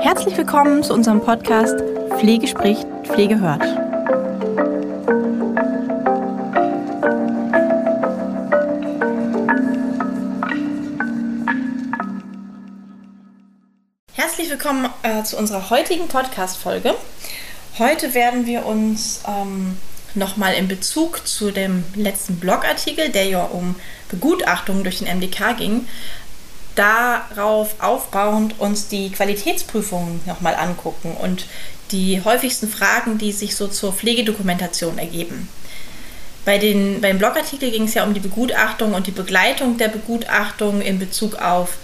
Herzlich willkommen zu unserem Podcast Pflege spricht, Pflege hört. Herzlich willkommen äh, zu unserer heutigen Podcast-Folge. Heute werden wir uns ähm, nochmal in Bezug zu dem letzten Blogartikel, der ja um Begutachtungen durch den MDK ging, darauf aufbauend uns die Qualitätsprüfungen nochmal angucken und die häufigsten Fragen, die sich so zur Pflegedokumentation ergeben. Bei den, beim Blogartikel ging es ja um die Begutachtung und die Begleitung der Begutachtung in Bezug auf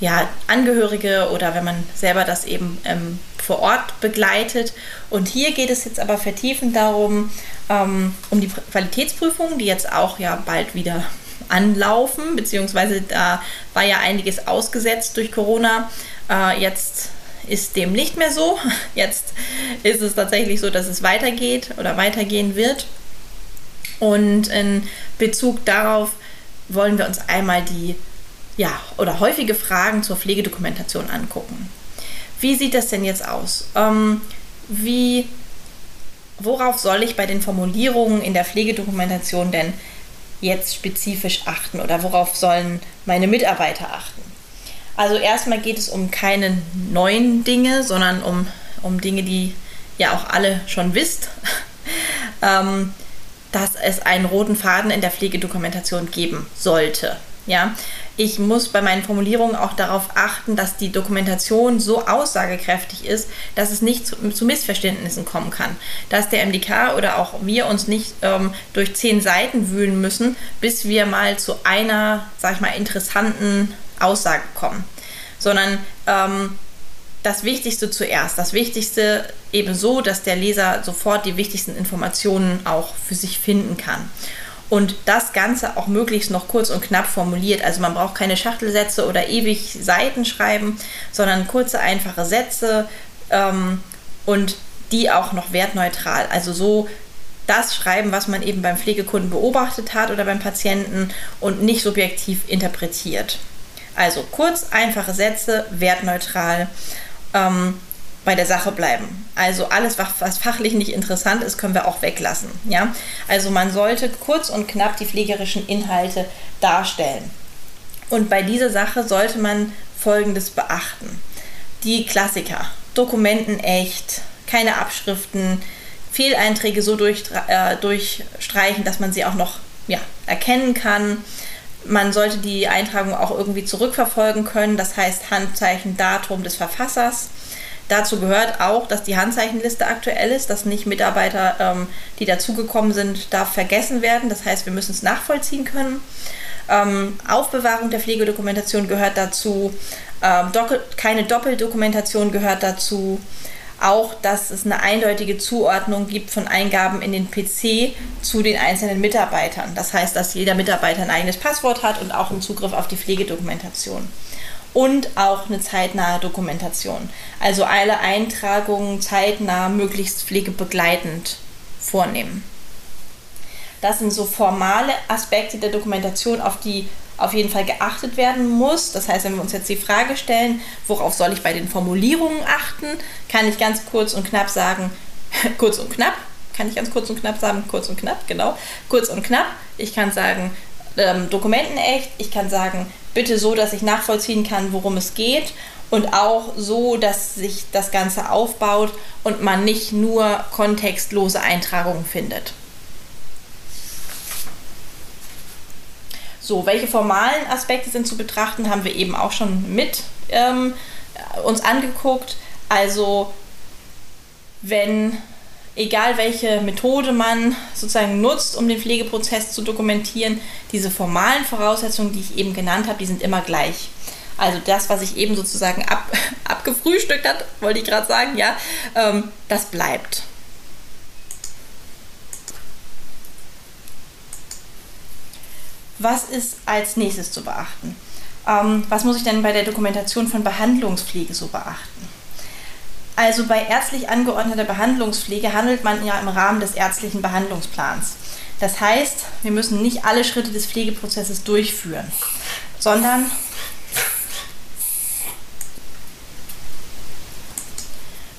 ja, Angehörige oder wenn man selber das eben ähm, vor Ort begleitet. Und hier geht es jetzt aber vertiefend darum, ähm, um die Qualitätsprüfungen, die jetzt auch ja bald wieder anlaufen, beziehungsweise da war ja einiges ausgesetzt durch Corona. Äh, jetzt ist dem nicht mehr so. Jetzt ist es tatsächlich so, dass es weitergeht oder weitergehen wird. Und in Bezug darauf wollen wir uns einmal die ja, oder häufige Fragen zur Pflegedokumentation angucken. Wie sieht das denn jetzt aus? Ähm, wie, worauf soll ich bei den Formulierungen in der Pflegedokumentation denn jetzt spezifisch achten oder worauf sollen meine Mitarbeiter achten? Also erstmal geht es um keine neuen Dinge, sondern um, um Dinge, die ja auch alle schon wisst, ähm, dass es einen roten Faden in der Pflegedokumentation geben sollte. Ja, ich muss bei meinen Formulierungen auch darauf achten, dass die Dokumentation so aussagekräftig ist, dass es nicht zu, zu Missverständnissen kommen kann. Dass der MDK oder auch wir uns nicht ähm, durch zehn Seiten wühlen müssen, bis wir mal zu einer, sag ich mal, interessanten Aussage kommen. Sondern ähm, das Wichtigste zuerst. Das Wichtigste eben so, dass der Leser sofort die wichtigsten Informationen auch für sich finden kann und das Ganze auch möglichst noch kurz und knapp formuliert. Also man braucht keine Schachtelsätze oder ewig Seiten schreiben, sondern kurze, einfache Sätze ähm, und die auch noch wertneutral. Also so das schreiben, was man eben beim Pflegekunden beobachtet hat oder beim Patienten und nicht subjektiv interpretiert. Also kurz, einfache Sätze, wertneutral. Ähm, bei der Sache bleiben. Also alles, was fachlich nicht interessant ist, können wir auch weglassen. Ja? Also man sollte kurz und knapp die pflegerischen Inhalte darstellen. Und bei dieser Sache sollte man Folgendes beachten. Die Klassiker. Dokumenten echt, keine Abschriften, Fehleinträge so durch, äh, durchstreichen, dass man sie auch noch ja, erkennen kann. Man sollte die Eintragung auch irgendwie zurückverfolgen können, das heißt Handzeichen, Datum des Verfassers. Dazu gehört auch, dass die Handzeichenliste aktuell ist, dass nicht Mitarbeiter, ähm, die dazugekommen sind, darf vergessen werden. Das heißt, wir müssen es nachvollziehen können. Ähm, Aufbewahrung der Pflegedokumentation gehört dazu. Ähm, keine Doppeldokumentation gehört dazu. Auch, dass es eine eindeutige Zuordnung gibt von Eingaben in den PC zu den einzelnen Mitarbeitern. Das heißt, dass jeder Mitarbeiter ein eigenes Passwort hat und auch einen Zugriff auf die Pflegedokumentation und auch eine zeitnahe Dokumentation. Also alle Eintragungen zeitnah, möglichst pflegebegleitend vornehmen. Das sind so formale Aspekte der Dokumentation, auf die auf jeden Fall geachtet werden muss. Das heißt, wenn wir uns jetzt die Frage stellen, worauf soll ich bei den Formulierungen achten, kann ich ganz kurz und knapp sagen, kurz und knapp, kann ich ganz kurz und knapp sagen, kurz und knapp, genau, kurz und knapp. Ich kann sagen, ähm, Dokumenten echt, ich kann sagen, bitte so, dass ich nachvollziehen kann, worum es geht und auch so, dass sich das Ganze aufbaut und man nicht nur kontextlose Eintragungen findet. So, welche formalen Aspekte sind zu betrachten, haben wir eben auch schon mit ähm, uns angeguckt. Also, wenn egal welche Methode man sozusagen nutzt, um den Pflegeprozess zu dokumentieren, diese formalen Voraussetzungen, die ich eben genannt habe, die sind immer gleich. Also das, was ich eben sozusagen ab, abgefrühstückt hat, wollte ich gerade sagen, ja, ähm, das bleibt. Was ist als nächstes zu beachten? Ähm, was muss ich denn bei der Dokumentation von Behandlungspflege so beachten? Also bei ärztlich angeordneter Behandlungspflege handelt man ja im Rahmen des ärztlichen Behandlungsplans. Das heißt, wir müssen nicht alle Schritte des Pflegeprozesses durchführen, sondern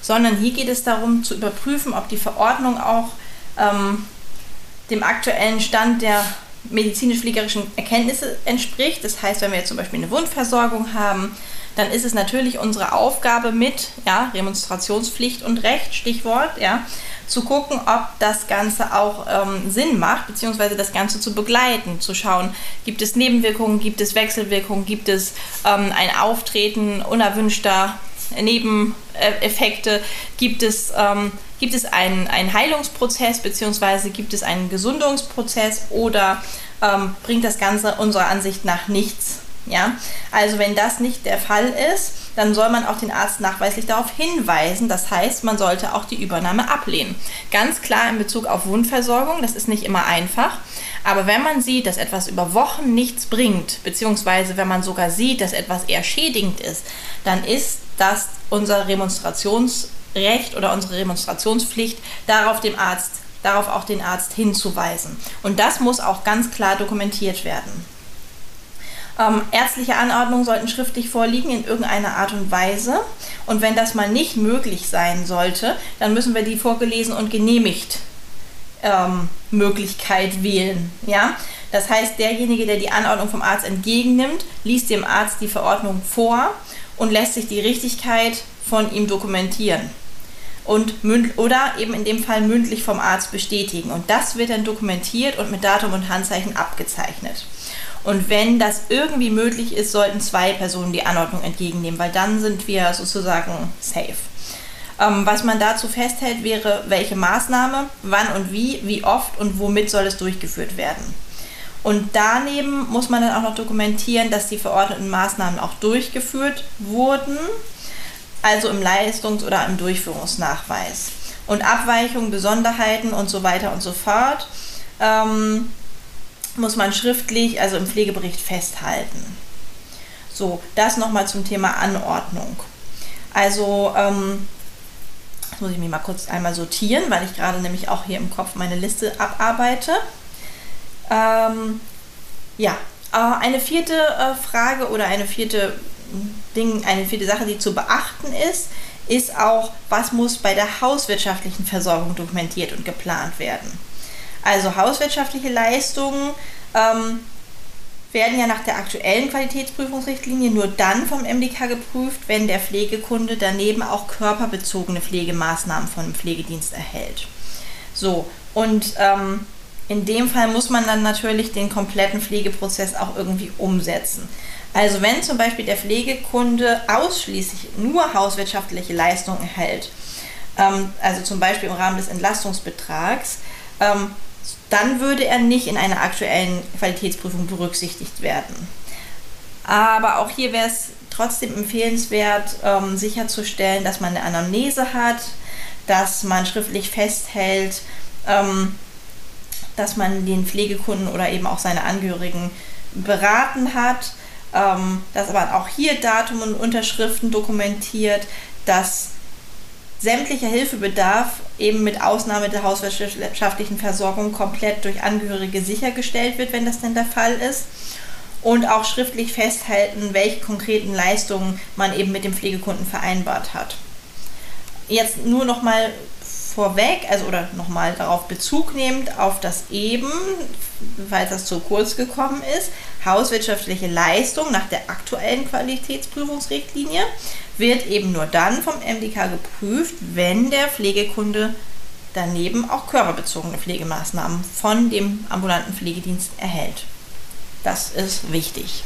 sondern hier geht es darum zu überprüfen, ob die Verordnung auch ähm, dem aktuellen Stand der medizinisch-pflegerischen Erkenntnisse entspricht. Das heißt, wenn wir jetzt zum Beispiel eine Wundversorgung haben, dann ist es natürlich unsere Aufgabe mit ja, Remonstrationspflicht und Recht, Stichwort, ja, zu gucken, ob das Ganze auch ähm, Sinn macht, beziehungsweise das Ganze zu begleiten, zu schauen, gibt es Nebenwirkungen, gibt es Wechselwirkungen, gibt es ähm, ein Auftreten unerwünschter Nebeneffekte, gibt es, ähm, gibt es einen, einen Heilungsprozess, beziehungsweise gibt es einen Gesundungsprozess oder ähm, bringt das Ganze unserer Ansicht nach nichts. Ja? Also wenn das nicht der Fall ist, dann soll man auch den Arzt nachweislich darauf hinweisen. Das heißt, man sollte auch die Übernahme ablehnen. Ganz klar in Bezug auf Wundversorgung, das ist nicht immer einfach. Aber wenn man sieht, dass etwas über Wochen nichts bringt, beziehungsweise wenn man sogar sieht, dass etwas eher schädigend ist, dann ist das unser Remonstrationsrecht oder unsere Remonstrationspflicht, darauf dem Arzt, darauf auch den Arzt hinzuweisen. Und das muss auch ganz klar dokumentiert werden. Ähm, ärztliche Anordnungen sollten schriftlich vorliegen in irgendeiner Art und Weise. Und wenn das mal nicht möglich sein sollte, dann müssen wir die vorgelesen und genehmigt ähm, Möglichkeit wählen. Ja? Das heißt, derjenige, der die Anordnung vom Arzt entgegennimmt, liest dem Arzt die Verordnung vor und lässt sich die Richtigkeit von ihm dokumentieren. Und oder eben in dem Fall mündlich vom Arzt bestätigen. Und das wird dann dokumentiert und mit Datum und Handzeichen abgezeichnet. Und wenn das irgendwie möglich ist, sollten zwei Personen die Anordnung entgegennehmen, weil dann sind wir sozusagen safe. Ähm, was man dazu festhält, wäre, welche Maßnahme, wann und wie, wie oft und womit soll es durchgeführt werden. Und daneben muss man dann auch noch dokumentieren, dass die verordneten Maßnahmen auch durchgeführt wurden, also im Leistungs- oder im Durchführungsnachweis. Und Abweichungen, Besonderheiten und so weiter und so fort ähm, muss man schriftlich, also im Pflegebericht festhalten. So, das nochmal zum Thema Anordnung. Also, ähm, das muss ich mir mal kurz einmal sortieren, weil ich gerade nämlich auch hier im Kopf meine Liste abarbeite. Ähm, ja, äh, eine vierte äh, Frage oder eine vierte Ding, eine vierte Sache, die zu beachten ist, ist auch, was muss bei der hauswirtschaftlichen Versorgung dokumentiert und geplant werden. Also hauswirtschaftliche Leistungen ähm, werden ja nach der aktuellen Qualitätsprüfungsrichtlinie nur dann vom MDK geprüft, wenn der Pflegekunde daneben auch körperbezogene Pflegemaßnahmen von dem Pflegedienst erhält. So, und ähm, in dem Fall muss man dann natürlich den kompletten Pflegeprozess auch irgendwie umsetzen. Also wenn zum Beispiel der Pflegekunde ausschließlich nur hauswirtschaftliche Leistungen erhält, ähm, also zum Beispiel im Rahmen des Entlastungsbetrags, ähm, dann würde er nicht in einer aktuellen Qualitätsprüfung berücksichtigt werden. Aber auch hier wäre es trotzdem empfehlenswert, ähm, sicherzustellen, dass man eine Anamnese hat, dass man schriftlich festhält, ähm, dass man den Pflegekunden oder eben auch seine Angehörigen beraten hat, ähm, dass aber auch hier Datum und Unterschriften dokumentiert, dass sämtlicher Hilfebedarf eben mit Ausnahme der hauswirtschaftlichen Versorgung komplett durch Angehörige sichergestellt wird, wenn das denn der Fall ist. Und auch schriftlich festhalten, welche konkreten Leistungen man eben mit dem Pflegekunden vereinbart hat. Jetzt nur noch mal vorweg, also oder nochmal darauf Bezug nehmend auf das eben, weil das zu kurz gekommen ist, hauswirtschaftliche Leistung nach der aktuellen Qualitätsprüfungsrichtlinie wird eben nur dann vom MDK geprüft, wenn der Pflegekunde daneben auch körperbezogene Pflegemaßnahmen von dem ambulanten Pflegedienst erhält. Das ist wichtig.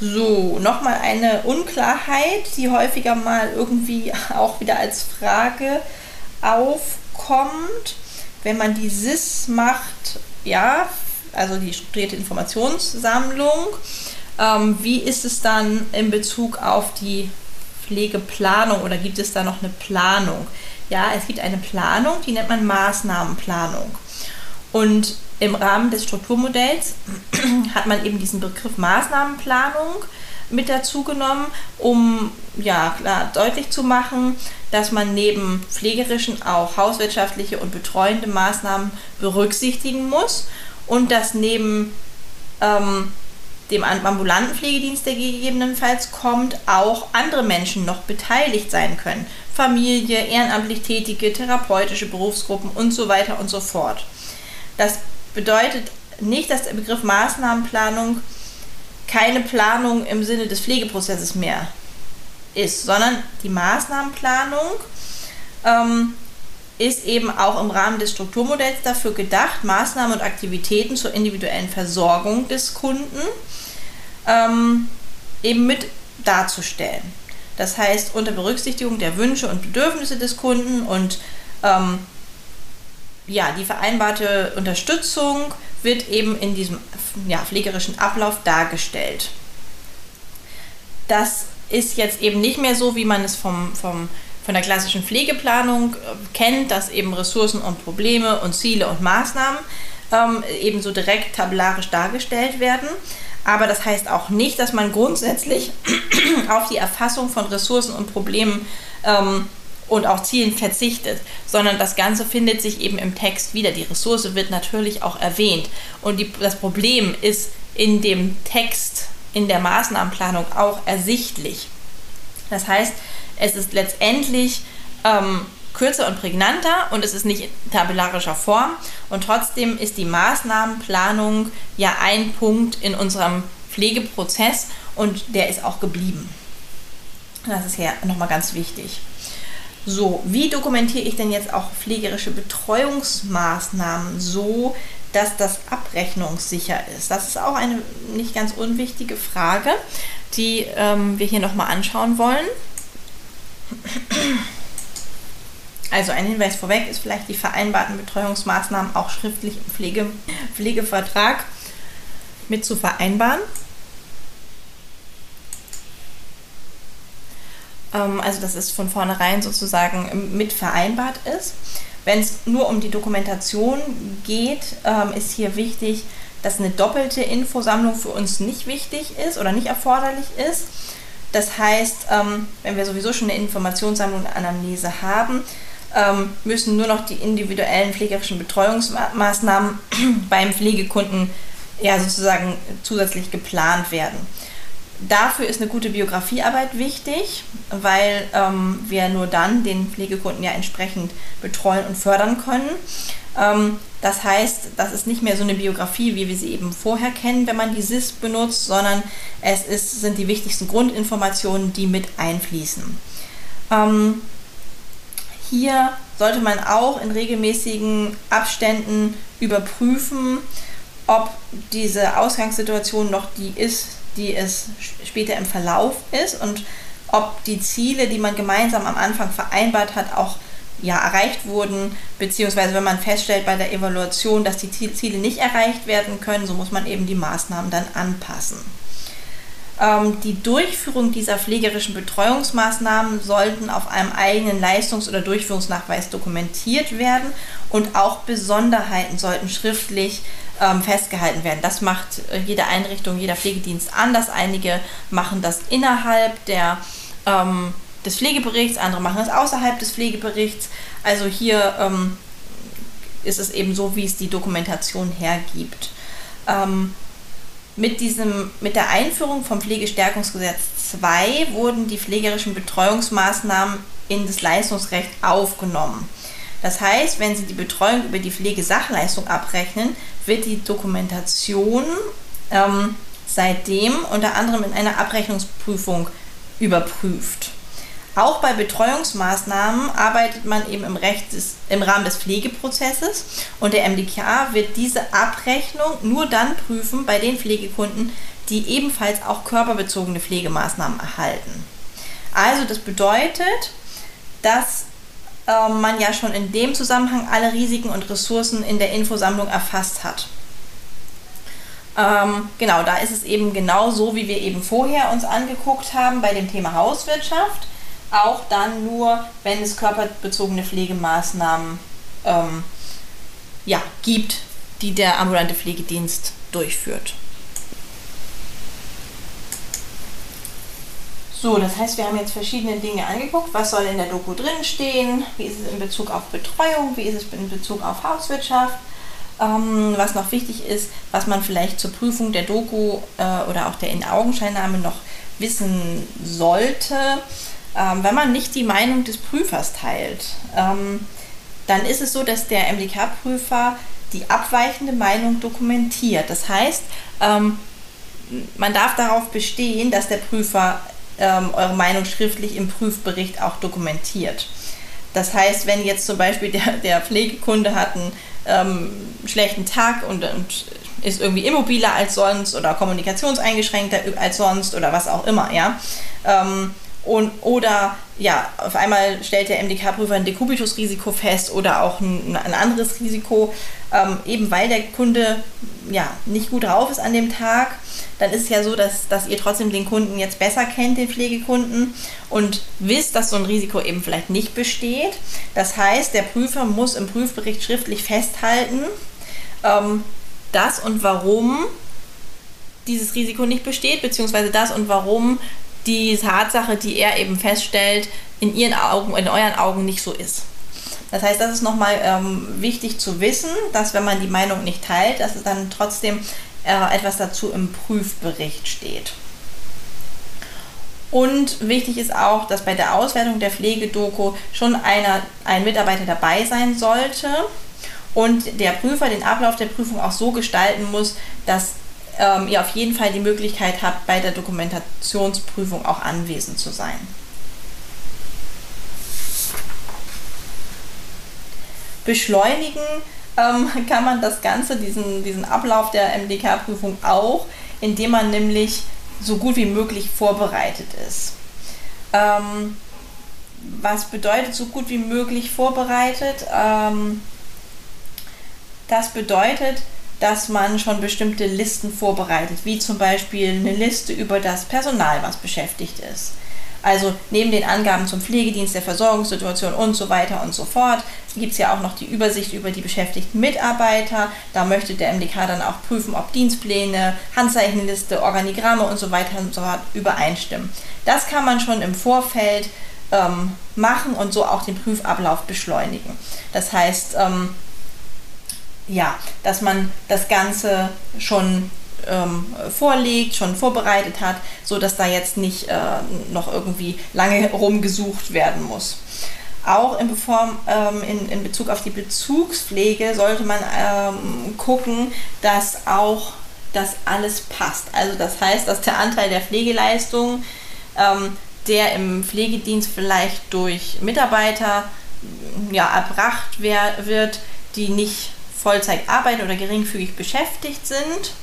So, nochmal eine Unklarheit, die häufiger mal irgendwie auch wieder als Frage aufkommt. Wenn man die SIS macht, ja, also die strukturierte Informationssammlung, ähm, wie ist es dann in Bezug auf die Pflegeplanung oder gibt es da noch eine Planung? Ja, es gibt eine Planung, die nennt man Maßnahmenplanung. Und im Rahmen des Strukturmodells hat man eben diesen Begriff Maßnahmenplanung mit dazu genommen, um ja klar deutlich zu machen, dass man neben pflegerischen auch hauswirtschaftliche und betreuende Maßnahmen berücksichtigen muss und dass neben ähm, dem ambulanten Pflegedienst, der gegebenenfalls kommt, auch andere Menschen noch beteiligt sein können. Familie, ehrenamtlich Tätige, therapeutische Berufsgruppen und so weiter und so fort. Das bedeutet nicht, dass der Begriff Maßnahmenplanung keine Planung im Sinne des Pflegeprozesses mehr ist, sondern die Maßnahmenplanung ähm, ist eben auch im Rahmen des Strukturmodells dafür gedacht, Maßnahmen und Aktivitäten zur individuellen Versorgung des Kunden ähm, eben mit darzustellen. Das heißt, unter Berücksichtigung der Wünsche und Bedürfnisse des Kunden und ähm, ja, die vereinbarte Unterstützung wird eben in diesem ja, pflegerischen Ablauf dargestellt. Das ist jetzt eben nicht mehr so, wie man es vom, vom, von der klassischen Pflegeplanung äh, kennt, dass eben Ressourcen und Probleme und Ziele und Maßnahmen ähm, eben so direkt tabellarisch dargestellt werden. Aber das heißt auch nicht, dass man grundsätzlich auf die Erfassung von Ressourcen und Problemen ähm, und auch Zielen verzichtet, sondern das Ganze findet sich eben im Text wieder. Die Ressource wird natürlich auch erwähnt. Und die, das Problem ist in dem Text, in der Maßnahmenplanung auch ersichtlich. Das heißt, es ist letztendlich ähm, kürzer und prägnanter und es ist nicht in tabellarischer Form. Und trotzdem ist die Maßnahmenplanung ja ein Punkt in unserem Pflegeprozess und der ist auch geblieben. Das ist ja nochmal ganz wichtig. So, wie dokumentiere ich denn jetzt auch pflegerische Betreuungsmaßnahmen so, dass das abrechnungssicher ist? Das ist auch eine nicht ganz unwichtige Frage, die ähm, wir hier nochmal anschauen wollen. Also ein Hinweis vorweg ist vielleicht die vereinbarten Betreuungsmaßnahmen auch schriftlich im Pflege, Pflegevertrag mit zu vereinbaren. Also dass es von vornherein sozusagen mit vereinbart ist. Wenn es nur um die Dokumentation geht, ähm, ist hier wichtig, dass eine doppelte Infosammlung für uns nicht wichtig ist oder nicht erforderlich ist. Das heißt, ähm, wenn wir sowieso schon eine Informationssammlung und Anamnese haben, ähm, müssen nur noch die individuellen pflegerischen Betreuungsmaßnahmen beim Pflegekunden ja sozusagen zusätzlich geplant werden. Dafür ist eine gute Biografiearbeit wichtig, weil ähm, wir nur dann den Pflegekunden ja entsprechend betreuen und fördern können. Ähm, das heißt, das ist nicht mehr so eine Biografie, wie wir sie eben vorher kennen, wenn man die SIS benutzt, sondern es ist, sind die wichtigsten Grundinformationen, die mit einfließen. Ähm, hier sollte man auch in regelmäßigen Abständen überprüfen, ob diese Ausgangssituation noch die ist, die es später im Verlauf ist und ob die Ziele, die man gemeinsam am Anfang vereinbart hat, auch ja, erreicht wurden, beziehungsweise wenn man feststellt bei der Evaluation, dass die Ziele nicht erreicht werden können, so muss man eben die Maßnahmen dann anpassen. Ähm, die Durchführung dieser pflegerischen Betreuungsmaßnahmen sollten auf einem eigenen Leistungs- oder Durchführungsnachweis dokumentiert werden und auch Besonderheiten sollten schriftlich ähm, festgehalten werden. Das macht äh, jede Einrichtung, jeder Pflegedienst anders. Einige machen das innerhalb der, ähm, des Pflegeberichts, andere machen es außerhalb des Pflegeberichts. Also hier ähm, ist es eben so, wie es die Dokumentation hergibt. Ähm, mit, diesem, mit der Einführung vom Pflegestärkungsgesetz 2 wurden die pflegerischen Betreuungsmaßnahmen in das Leistungsrecht aufgenommen. Das heißt, wenn Sie die Betreuung über die Pflegesachleistung abrechnen, wird die Dokumentation ähm, seitdem unter anderem in einer Abrechnungsprüfung überprüft. Auch bei Betreuungsmaßnahmen arbeitet man eben im, Recht des, im Rahmen des Pflegeprozesses und der MDKA wird diese Abrechnung nur dann prüfen bei den Pflegekunden, die ebenfalls auch körperbezogene Pflegemaßnahmen erhalten. Also das bedeutet, dass äh, man ja schon in dem Zusammenhang alle Risiken und Ressourcen in der Infosammlung erfasst hat. Ähm, genau, da ist es eben genau so, wie wir eben vorher uns angeguckt haben bei dem Thema Hauswirtschaft auch dann nur, wenn es körperbezogene Pflegemaßnahmen ähm, ja, gibt, die der ambulante Pflegedienst durchführt. So, das heißt, wir haben jetzt verschiedene Dinge angeguckt. Was soll in der Doku drinstehen? Wie ist es in Bezug auf Betreuung? Wie ist es in Bezug auf Hauswirtschaft? Ähm, was noch wichtig ist, was man vielleicht zur Prüfung der Doku äh, oder auch der In-Augenscheinnahme noch wissen sollte. Ähm, wenn man nicht die Meinung des Prüfers teilt, ähm, dann ist es so, dass der MDK-Prüfer die abweichende Meinung dokumentiert. Das heißt, ähm, man darf darauf bestehen, dass der Prüfer ähm, eure Meinung schriftlich im Prüfbericht auch dokumentiert. Das heißt, wenn jetzt zum Beispiel der, der Pflegekunde hat einen ähm, schlechten Tag und, und, ist irgendwie immobiler als sonst oder kommunikationseingeschränkter als sonst oder was auch immer, ja. Ähm, und, oder ja, auf einmal stellt der MDK-Prüfer ein Dekubitus-Risiko fest oder auch ein, ein anderes Risiko, ähm, eben weil der Kunde ja, nicht gut drauf ist an dem Tag. Dann ist es ja so, dass, dass ihr trotzdem den Kunden jetzt besser kennt, den Pflegekunden, und wisst, dass so ein Risiko eben vielleicht nicht besteht. Das heißt, der Prüfer muss im Prüfbericht schriftlich festhalten, ähm, das und warum dieses Risiko nicht besteht, beziehungsweise das und warum die Tatsache, die er eben feststellt, in ihren Augen, in euren Augen nicht so ist. Das heißt, das ist nochmal ähm, wichtig zu wissen, dass wenn man die Meinung nicht teilt, dass es dann trotzdem äh, etwas dazu im Prüfbericht steht. Und wichtig ist auch, dass bei der Auswertung der Pflegedoku schon einer, ein Mitarbeiter dabei sein sollte und der Prüfer den Ablauf der Prüfung auch so gestalten muss, dass ähm, ihr auf jeden Fall die Möglichkeit habt, bei der Dokumentationsprüfung auch anwesend zu sein. Beschleunigen ähm, kann man das Ganze, diesen, diesen Ablauf der MDK-Prüfung auch, indem man nämlich so gut wie möglich vorbereitet ist. Ähm, was bedeutet so gut wie möglich vorbereitet? Ähm, das bedeutet, dass man schon bestimmte Listen vorbereitet, wie zum Beispiel eine Liste über das Personal, was beschäftigt ist. Also neben den Angaben zum Pflegedienst, der Versorgungssituation und so weiter und so fort gibt es ja auch noch die Übersicht über die beschäftigten Mitarbeiter. Da möchte der MDK dann auch prüfen, ob Dienstpläne, Handzeichenliste, Organigramme und so weiter und so fort übereinstimmen. Das kann man schon im Vorfeld ähm, machen und so auch den Prüfablauf beschleunigen. Das heißt, ähm, ja, dass man das Ganze schon ähm, vorlegt, schon vorbereitet hat, so dass da jetzt nicht äh, noch irgendwie lange rumgesucht werden muss. Auch in, Form, ähm, in, in Bezug auf die Bezugspflege sollte man ähm, gucken, dass auch das alles passt. Also das heißt, dass der Anteil der Pflegeleistung, ähm, der im Pflegedienst vielleicht durch Mitarbeiter ja, erbracht wer wird, die nicht Vollzeit arbeiten oder geringfügig beschäftigt sind,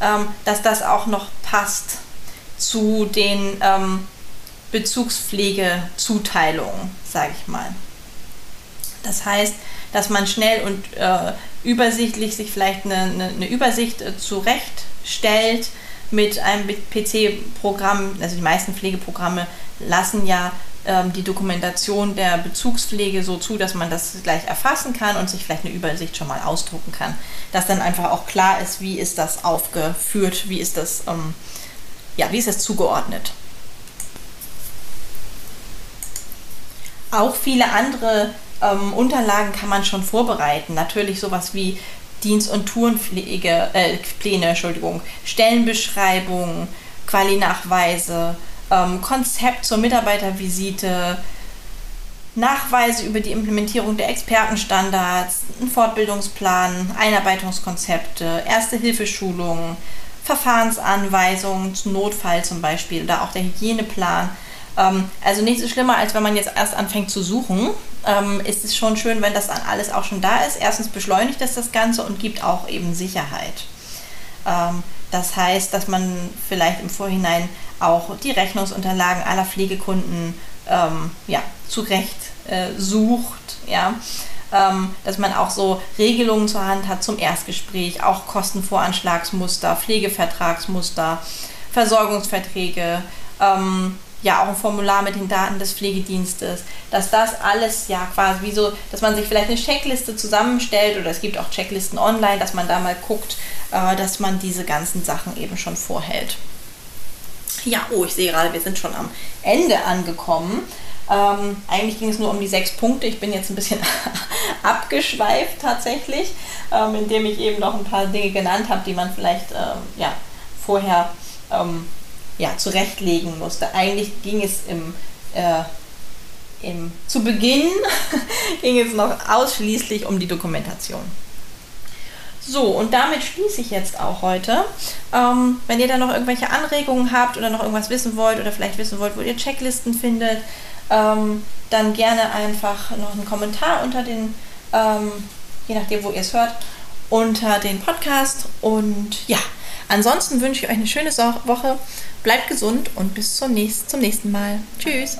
ähm, dass das auch noch passt zu den ähm, Bezugspflegezuteilungen, sage ich mal. Das heißt, dass man schnell und äh, übersichtlich sich vielleicht eine, eine, eine Übersicht äh, zurechtstellt mit einem PC-Programm. Also die meisten Pflegeprogramme lassen ja ähm, die Dokumentation der Bezugspflege so zu, dass man das gleich erfassen kann und sich vielleicht eine Übersicht schon mal ausdrucken kann. Dass dann einfach auch klar ist, wie ist das aufgeführt, wie ist das, ähm, ja, wie ist das zugeordnet. Auch viele andere ähm, Unterlagen kann man schon vorbereiten. Natürlich sowas wie Dienst- und Tourenpläne, äh, Entschuldigung, Stellenbeschreibungen, Quali-Nachweise, ähm, Konzept zur Mitarbeitervisite, Nachweise über die Implementierung der Expertenstandards, ein Fortbildungsplan, Einarbeitungskonzepte, Erste-Hilfeschulungen, Verfahrensanweisungen zum Notfall zum Beispiel oder auch der Hygieneplan. Ähm, also nichts ist schlimmer, als wenn man jetzt erst anfängt zu suchen. Ähm, ist es schon schön, wenn das dann alles auch schon da ist. Erstens beschleunigt das das Ganze und gibt auch eben Sicherheit. Ähm, das heißt, dass man vielleicht im Vorhinein auch die Rechnungsunterlagen aller Pflegekunden ähm, ja, zurecht äh, sucht, ja. Ähm, dass man auch so Regelungen zur Hand hat zum Erstgespräch, auch Kostenvoranschlagsmuster, Pflegevertragsmuster, Versorgungsverträge, ähm, ja auch ein Formular mit den Daten des Pflegedienstes, dass das alles ja quasi wie so, dass man sich vielleicht eine Checkliste zusammenstellt oder es gibt auch Checklisten online, dass man da mal guckt, äh, dass man diese ganzen Sachen eben schon vorhält. Ja, oh, ich sehe gerade, wir sind schon am Ende angekommen. Ähm, eigentlich ging es nur um die sechs Punkte. Ich bin jetzt ein bisschen abgeschweift tatsächlich, ähm, indem ich eben noch ein paar Dinge genannt habe, die man vielleicht ähm, ja, vorher ähm, ja, zurechtlegen musste. Eigentlich ging es im, äh, im, zu Beginn ging es noch ausschließlich um die Dokumentation. So, und damit schließe ich jetzt auch heute. Ähm, wenn ihr da noch irgendwelche Anregungen habt oder noch irgendwas wissen wollt oder vielleicht wissen wollt, wo ihr Checklisten findet, ähm, dann gerne einfach noch einen Kommentar unter den, ähm, je nachdem, wo ihr es hört, unter den Podcast. Und ja, ansonsten wünsche ich euch eine schöne Woche. Bleibt gesund und bis zum nächsten, Mal. Tschüss.